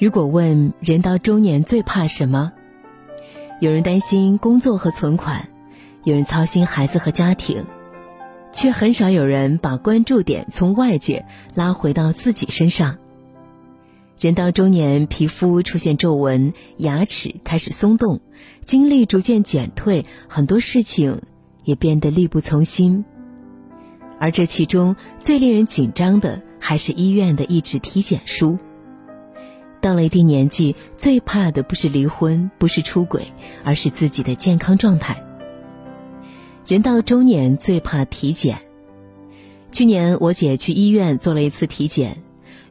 如果问人到中年最怕什么，有人担心工作和存款，有人操心孩子和家庭，却很少有人把关注点从外界拉回到自己身上。人到中年，皮肤出现皱纹，牙齿开始松动，精力逐渐减退，很多事情也变得力不从心。而这其中最令人紧张的，还是医院的一纸体检书。到了一定年纪，最怕的不是离婚，不是出轨，而是自己的健康状态。人到中年最怕体检。去年我姐去医院做了一次体检，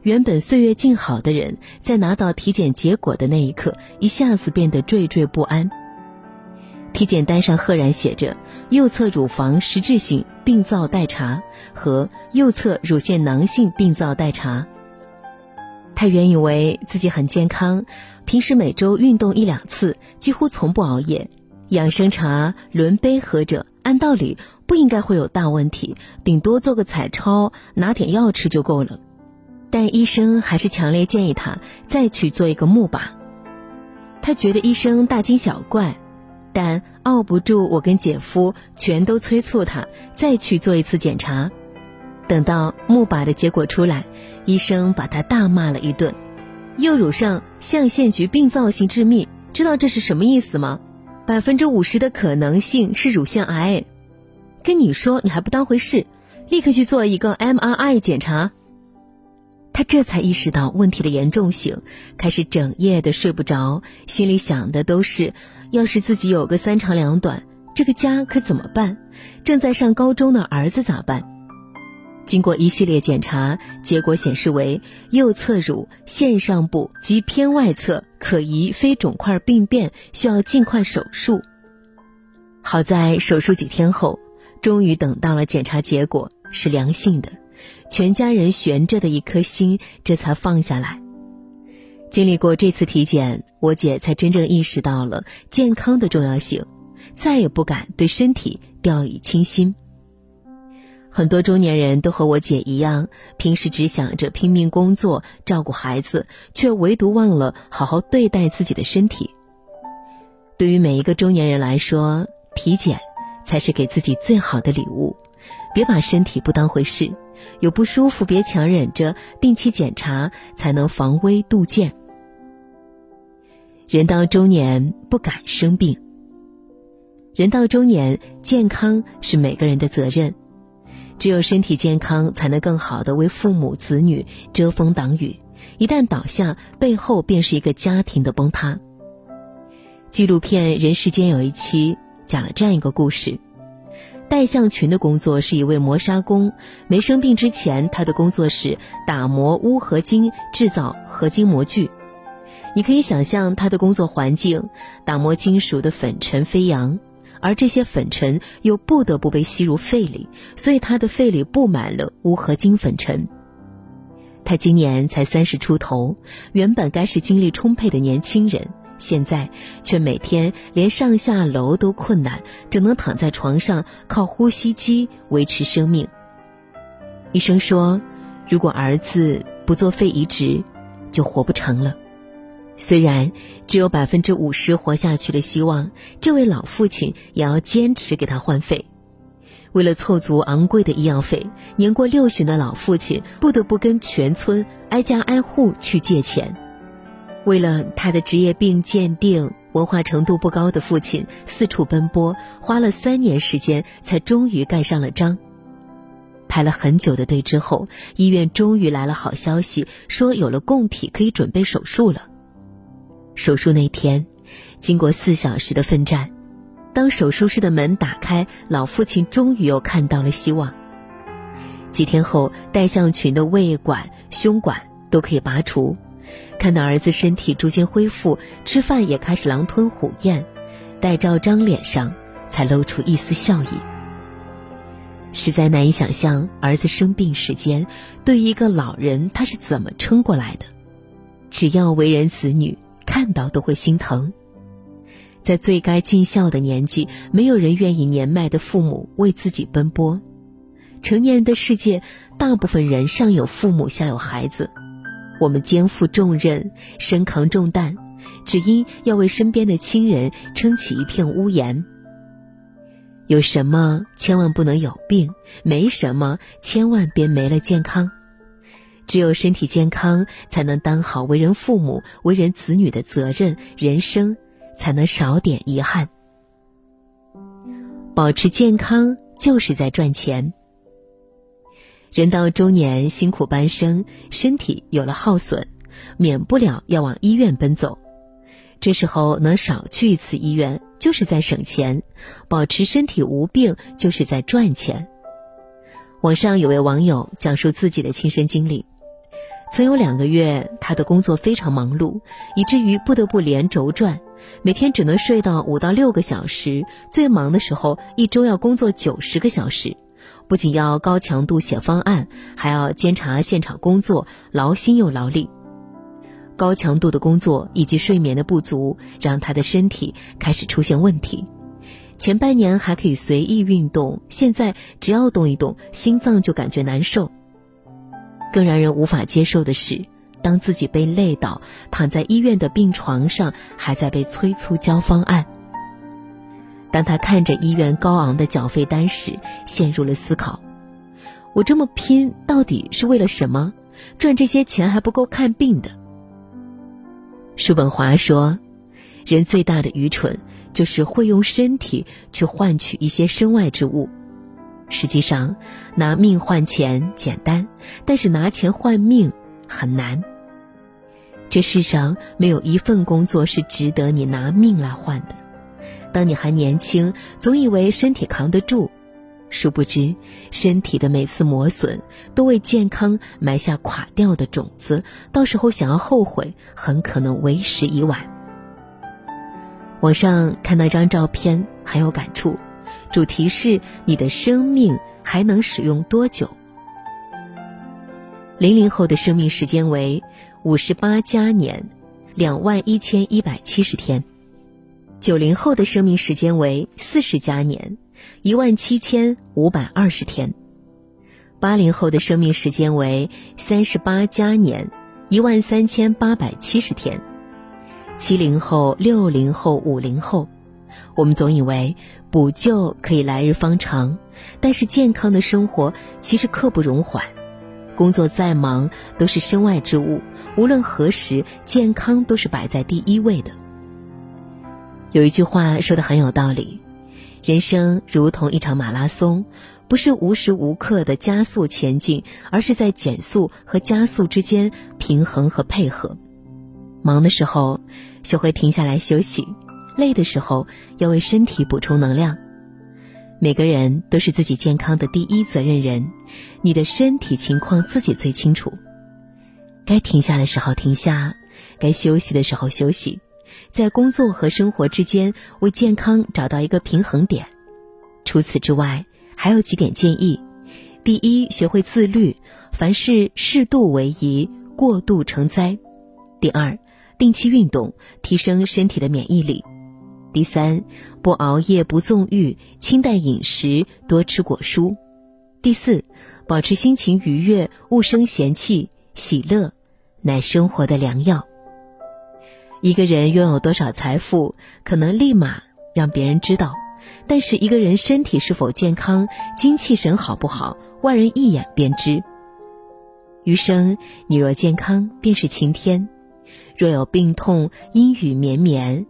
原本岁月静好的人，在拿到体检结果的那一刻，一下子变得惴惴不安。体检单上赫然写着右侧乳房实质性病灶待查和右侧乳腺囊性病灶待查。他原以为自己很健康，平时每周运动一两次，几乎从不熬夜，养生茶轮杯喝着，按道理不应该会有大问题，顶多做个彩超，拿点药吃就够了。但医生还是强烈建议他再去做一个钼靶。他觉得医生大惊小怪，但拗不住我跟姐夫全都催促他再去做一次检查。等到钼靶的结果出来，医生把他大骂了一顿。右乳上象限局病灶性致密，知道这是什么意思吗？百分之五十的可能性是乳腺癌。跟你说你还不当回事，立刻去做一个 MRI 检查。他这才意识到问题的严重性，开始整夜的睡不着，心里想的都是：要是自己有个三长两短，这个家可怎么办？正在上高中的儿子咋办？经过一系列检查，结果显示为右侧乳腺上部及偏外侧可疑非肿块病变，需要尽快手术。好在手术几天后，终于等到了检查结果是良性的，全家人悬着的一颗心这才放下来。经历过这次体检，我姐才真正意识到了健康的重要性，再也不敢对身体掉以轻心。很多中年人都和我姐一样，平时只想着拼命工作、照顾孩子，却唯独忘了好好对待自己的身体。对于每一个中年人来说，体检才是给自己最好的礼物。别把身体不当回事，有不舒服别强忍着，定期检查才能防微杜渐。人到中年不敢生病。人到中年，健康是每个人的责任。只有身体健康，才能更好的为父母子女遮风挡雨。一旦倒下，背后便是一个家庭的崩塌。纪录片《人世间》有一期讲了这样一个故事：戴向群的工作是一位磨砂工，没生病之前，他的工作是打磨钨合金，制造合金模具。你可以想象他的工作环境：打磨金属的粉尘飞扬。而这些粉尘又不得不被吸入肺里，所以他的肺里布满了钨合金粉尘。他今年才三十出头，原本该是精力充沛的年轻人，现在却每天连上下楼都困难，只能躺在床上靠呼吸机维持生命。医生说，如果儿子不做肺移植，就活不成了。虽然只有百分之五十活下去的希望，这位老父亲也要坚持给他换肺。为了凑足昂贵的医药费，年过六旬的老父亲不得不跟全村挨家挨户去借钱。为了他的职业病鉴定，文化程度不高的父亲四处奔波，花了三年时间才终于盖上了章。排了很久的队之后，医院终于来了好消息，说有了供体，可以准备手术了。手术那天，经过四小时的奋战，当手术室的门打开，老父亲终于又看到了希望。几天后，戴向群的胃管、胸管都可以拔除，看到儿子身体逐渐恢复，吃饭也开始狼吞虎咽，戴兆章脸上才露出一丝笑意。实在难以想象，儿子生病时间，对于一个老人，他是怎么撑过来的？只要为人子女。看到都会心疼，在最该尽孝的年纪，没有人愿意年迈的父母为自己奔波。成年人的世界，大部分人上有父母，下有孩子，我们肩负重任，身扛重担，只因要为身边的亲人撑起一片屋檐。有什么千万不能有病，没什么千万别没了健康。只有身体健康，才能当好为人父母、为人子女的责任，人生才能少点遗憾。保持健康就是在赚钱。人到中年，辛苦半生，身体有了耗损，免不了要往医院奔走。这时候能少去一次医院，就是在省钱；保持身体无病，就是在赚钱。网上有位网友讲述自己的亲身经历：曾有两个月，他的工作非常忙碌，以至于不得不连轴转，每天只能睡到五到六个小时。最忙的时候，一周要工作九十个小时。不仅要高强度写方案，还要监察现场工作，劳心又劳力。高强度的工作以及睡眠的不足，让他的身体开始出现问题。前半年还可以随意运动，现在只要动一动，心脏就感觉难受。更让人无法接受的是，当自己被累倒，躺在医院的病床上，还在被催促交方案。当他看着医院高昂的缴费单时，陷入了思考：我这么拼到底是为了什么？赚这些钱还不够看病的。叔本华说：“人最大的愚蠢，就是会用身体去换取一些身外之物。实际上，拿命换钱简单，但是拿钱换命很难。这世上没有一份工作是值得你拿命来换的。”当你还年轻，总以为身体扛得住，殊不知，身体的每次磨损都为健康埋下垮掉的种子，到时候想要后悔，很可能为时已晚。网上看到一张照片，很有感触，主题是你的生命还能使用多久？零零后的生命时间为五十八加年，两万一千一百七十天。九零后的生命时间为四十加年，一万七千五百二十天；八零后的生命时间为三十八加年，一万三千八百七十天；七零后、六零后、五零后，我们总以为补救可以来日方长，但是健康的生活其实刻不容缓。工作再忙都是身外之物，无论何时，健康都是摆在第一位的。有一句话说的很有道理，人生如同一场马拉松，不是无时无刻的加速前进，而是在减速和加速之间平衡和配合。忙的时候学会停下来休息，累的时候要为身体补充能量。每个人都是自己健康的第一责任人，你的身体情况自己最清楚。该停下的时候停下，该休息的时候休息。在工作和生活之间为健康找到一个平衡点。除此之外，还有几点建议：第一，学会自律，凡事适度为宜，过度成灾；第二，定期运动，提升身体的免疫力；第三，不熬夜，不纵欲，清淡饮食，多吃果蔬；第四，保持心情愉悦，勿生嫌弃，喜乐乃生活的良药。一个人拥有多少财富，可能立马让别人知道；但是一个人身体是否健康、精气神好不好，外人一眼便知。余生，你若健康，便是晴天；若有病痛，阴雨绵绵，